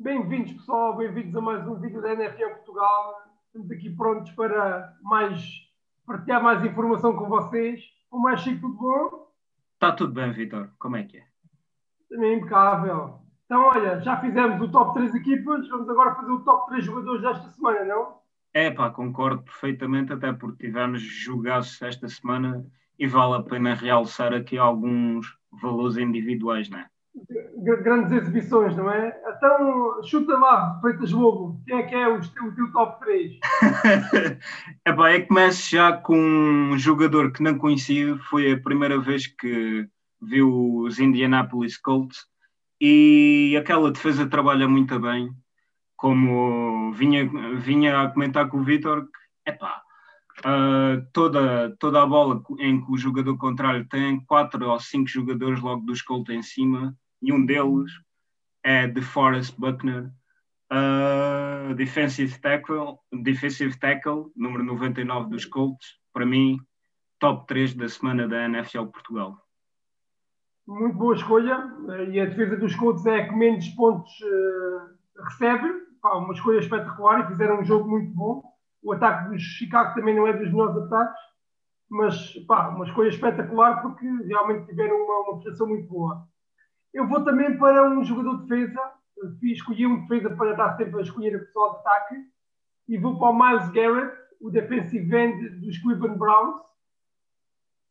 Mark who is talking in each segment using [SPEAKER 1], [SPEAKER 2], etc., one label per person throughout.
[SPEAKER 1] Bem-vindos, pessoal, bem-vindos a mais um vídeo da NFL Portugal. Estamos aqui prontos para mais partilhar mais informação com vocês. Como é, Chico, tudo bom?
[SPEAKER 2] Está tudo bem, Vitor. Como é que é?
[SPEAKER 1] Também impecável. Então, olha, já fizemos o top 3 equipas, vamos agora fazer o top 3 jogadores desta semana, não?
[SPEAKER 2] É pá, concordo perfeitamente, até porque tivemos jogaços esta semana e vale a pena realçar aqui alguns valores individuais, não é?
[SPEAKER 1] Grandes exibições, não é? Então, chuta lá, Freitas Lobo, quem é que é o, o teu top 3?
[SPEAKER 2] é pá, que começo já com um jogador que não conhecia, foi a primeira vez que viu os Indianapolis Colts e aquela defesa trabalha muito bem, como vinha, vinha a comentar com o Vitor, é pá, uh, toda, toda a bola em que o jogador contrário tem quatro ou cinco jogadores logo dos Colts em cima, e um deles é de Forrest Buckner, uh, defensive, tackle, defensive tackle, número 99 dos Colts, para mim, top 3 da semana da NFL Portugal.
[SPEAKER 1] Muito boa escolha, e a defesa dos Colts é que menos pontos uh, recebe, Pá, uma escolha espetacular e fizeram um jogo muito bom. O ataque dos Chicago também não é dos melhores ataques, mas pá, uma escolha espetacular porque realmente tiveram uma, uma prestação muito boa. Eu vou também para um jogador de defesa, escolhi um defesa para estar sempre a escolher a pessoa de ataque, e vou para o Miles Garrett, o defensive end dos Cleveland Browns,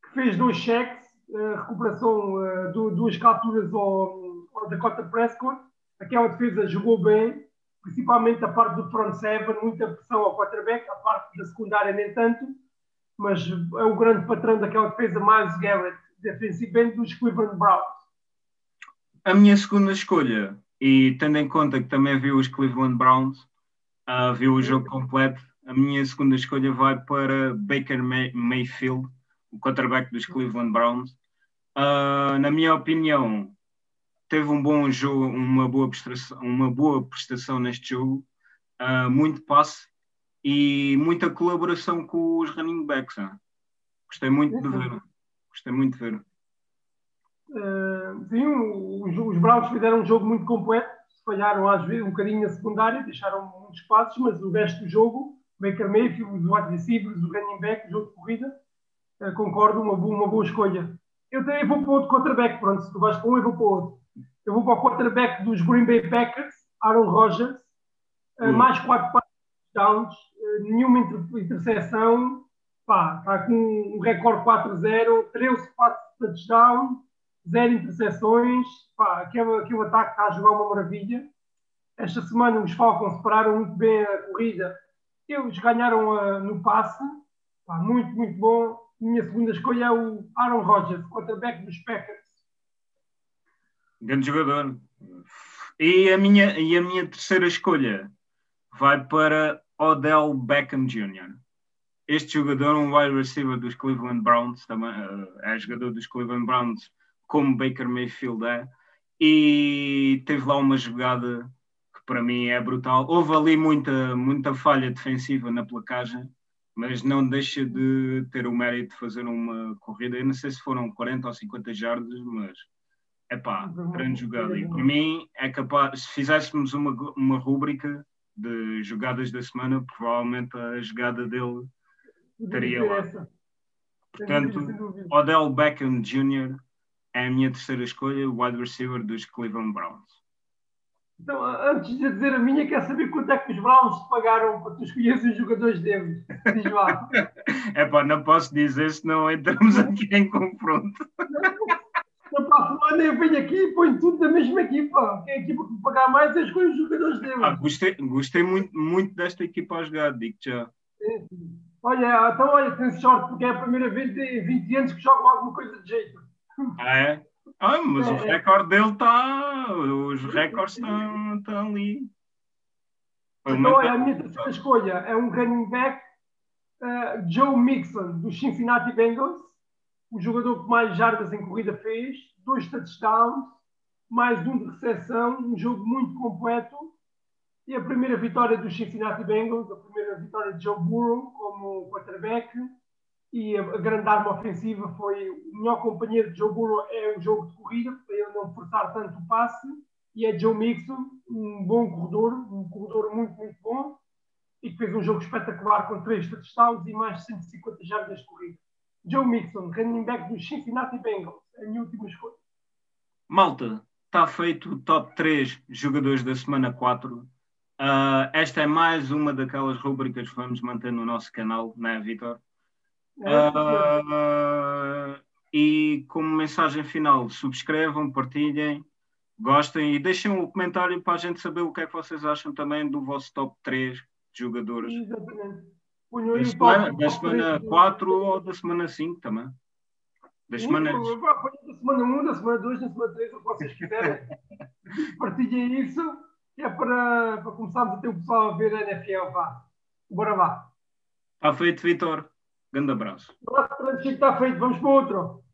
[SPEAKER 1] que fez dois cheques, uh, recuperação do, duas capturas ao, ao Dakota Prescott. Aquela defesa jogou bem, principalmente a parte do front seven, muita pressão ao quarterback, a parte da secundária nem tanto, mas é o grande patrão daquela defesa, Miles Garrett, defensive end dos Cleveland Browns.
[SPEAKER 2] A minha segunda escolha, e tendo em conta que também viu os Cleveland Browns, uh, viu o jogo completo, a minha segunda escolha vai para Baker May Mayfield, o quarterback dos Cleveland Browns. Uh, na minha opinião, teve um bom jogo, uma boa prestação, uma boa prestação neste jogo, uh, muito passe e muita colaboração com os running backs. Gostei muito de ver. Gostei muito de ver.
[SPEAKER 1] Uh, sim, os, os Browns fizeram um jogo muito completo, falharam às vezes um bocadinho na secundária, deixaram muitos passos, mas o resto do jogo, Baker Mayfield, os wide receivers, o running back, o jogo de corrida, uh, concordo, uma boa, uma boa escolha. Eu também vou para outro quarterback, pronto, se tu vais para um, eu vou para outro. Eu vou para o quarterback dos Green Bay Packers, Aaron Rodgers, uh, mais quatro touchdowns, nenhuma interseção, pá, está com um recorde 4-0, 13 passos de touchdown, zero interseções, pá, aquele, aquele ataque está a jogar uma maravilha. Esta semana os Falcons separaram muito bem a corrida, eles ganharam uh, no passe, pá, muito, muito bom. Minha segunda escolha é o Aaron Rodgers, quarterback dos Packers.
[SPEAKER 2] Grande jogador. E a minha, e a minha terceira escolha vai para Odell Beckham Jr. Este jogador, um wide receiver dos Cleveland Browns, também uh, é jogador dos Cleveland Browns como Baker Mayfield é, e teve lá uma jogada que para mim é brutal. Houve ali muita, muita falha defensiva na placagem, mas não deixa de ter o mérito de fazer uma corrida. Eu não sei se foram 40 ou 50 jardas, mas é pá, grande jogada. E para mim é capaz, se fizéssemos uma, uma rúbrica de jogadas da semana, provavelmente a jogada dele estaria lá. Portanto, Odell Beckham Jr é a minha terceira escolha, o wide receiver dos Cleveland Browns.
[SPEAKER 1] Então, antes de dizer a minha, quer saber quanto é que os Browns te pagaram para tu escolheres os jogadores deles? Diz lá.
[SPEAKER 2] é pá, não posso dizer, senão entramos aqui em confronto.
[SPEAKER 1] Não, a semana eu venho aqui e ponho tudo da mesma equipa. Quem é a equipa que me pagar mais, eu escolho os jogadores deles.
[SPEAKER 2] Ah, gostei, gostei muito, muito desta equipa a jogar, digo já.
[SPEAKER 1] Olha, então olha, tem sorte, porque é a primeira vez em 20 anos que jogo alguma coisa de jeito.
[SPEAKER 2] Ah, é? Ah, mas é, o é. recorde dele está. Os recordes estão, estão ali.
[SPEAKER 1] Então, olha, a minha terceira escolha é um running back, uh, Joe Mixon, dos Cincinnati Bengals, o jogador que mais jardas em corrida fez, dois touchdowns, mais um de recepção, um jogo muito completo. E a primeira vitória dos Cincinnati Bengals, a primeira vitória de Joe Burrow como quarterback e a, grande arma ofensiva foi o melhor companheiro de Joe Burrow é o jogo de corrida, para ele não forçar tanto o passe, e é Joe Mixon, um bom corredor, um corredor muito, muito bom, e que fez um jogo espetacular com três touchdowns e mais de 150 jardas corridas. Joe Mixon, running back dos Cincinnati Bengals, a minha última escolha.
[SPEAKER 2] Malta, está feito o top 3 jogadores da semana 4. Uh, ah, esta é mais uma daquelas rubricas que vamos manter no nosso canal, não é, Vitor? Uh, e como mensagem final, subscrevam, partilhem, gostem e deixem um comentário para a gente saber o que é que vocês acham também do vosso top 3 de jogadores.
[SPEAKER 1] Exatamente.
[SPEAKER 2] Da semana, da semana 4 ou da semana 5 também. Das semanas.
[SPEAKER 1] Da semana 1, da semana 2, da semana 3, o que vocês quiserem. Partilhem isso, que é para, para começarmos a ter o pessoal a ver a NFL. Vá. Bora lá.
[SPEAKER 2] Está feito, Vitor. Grande abraço.
[SPEAKER 1] O está feito. Vamos para outro.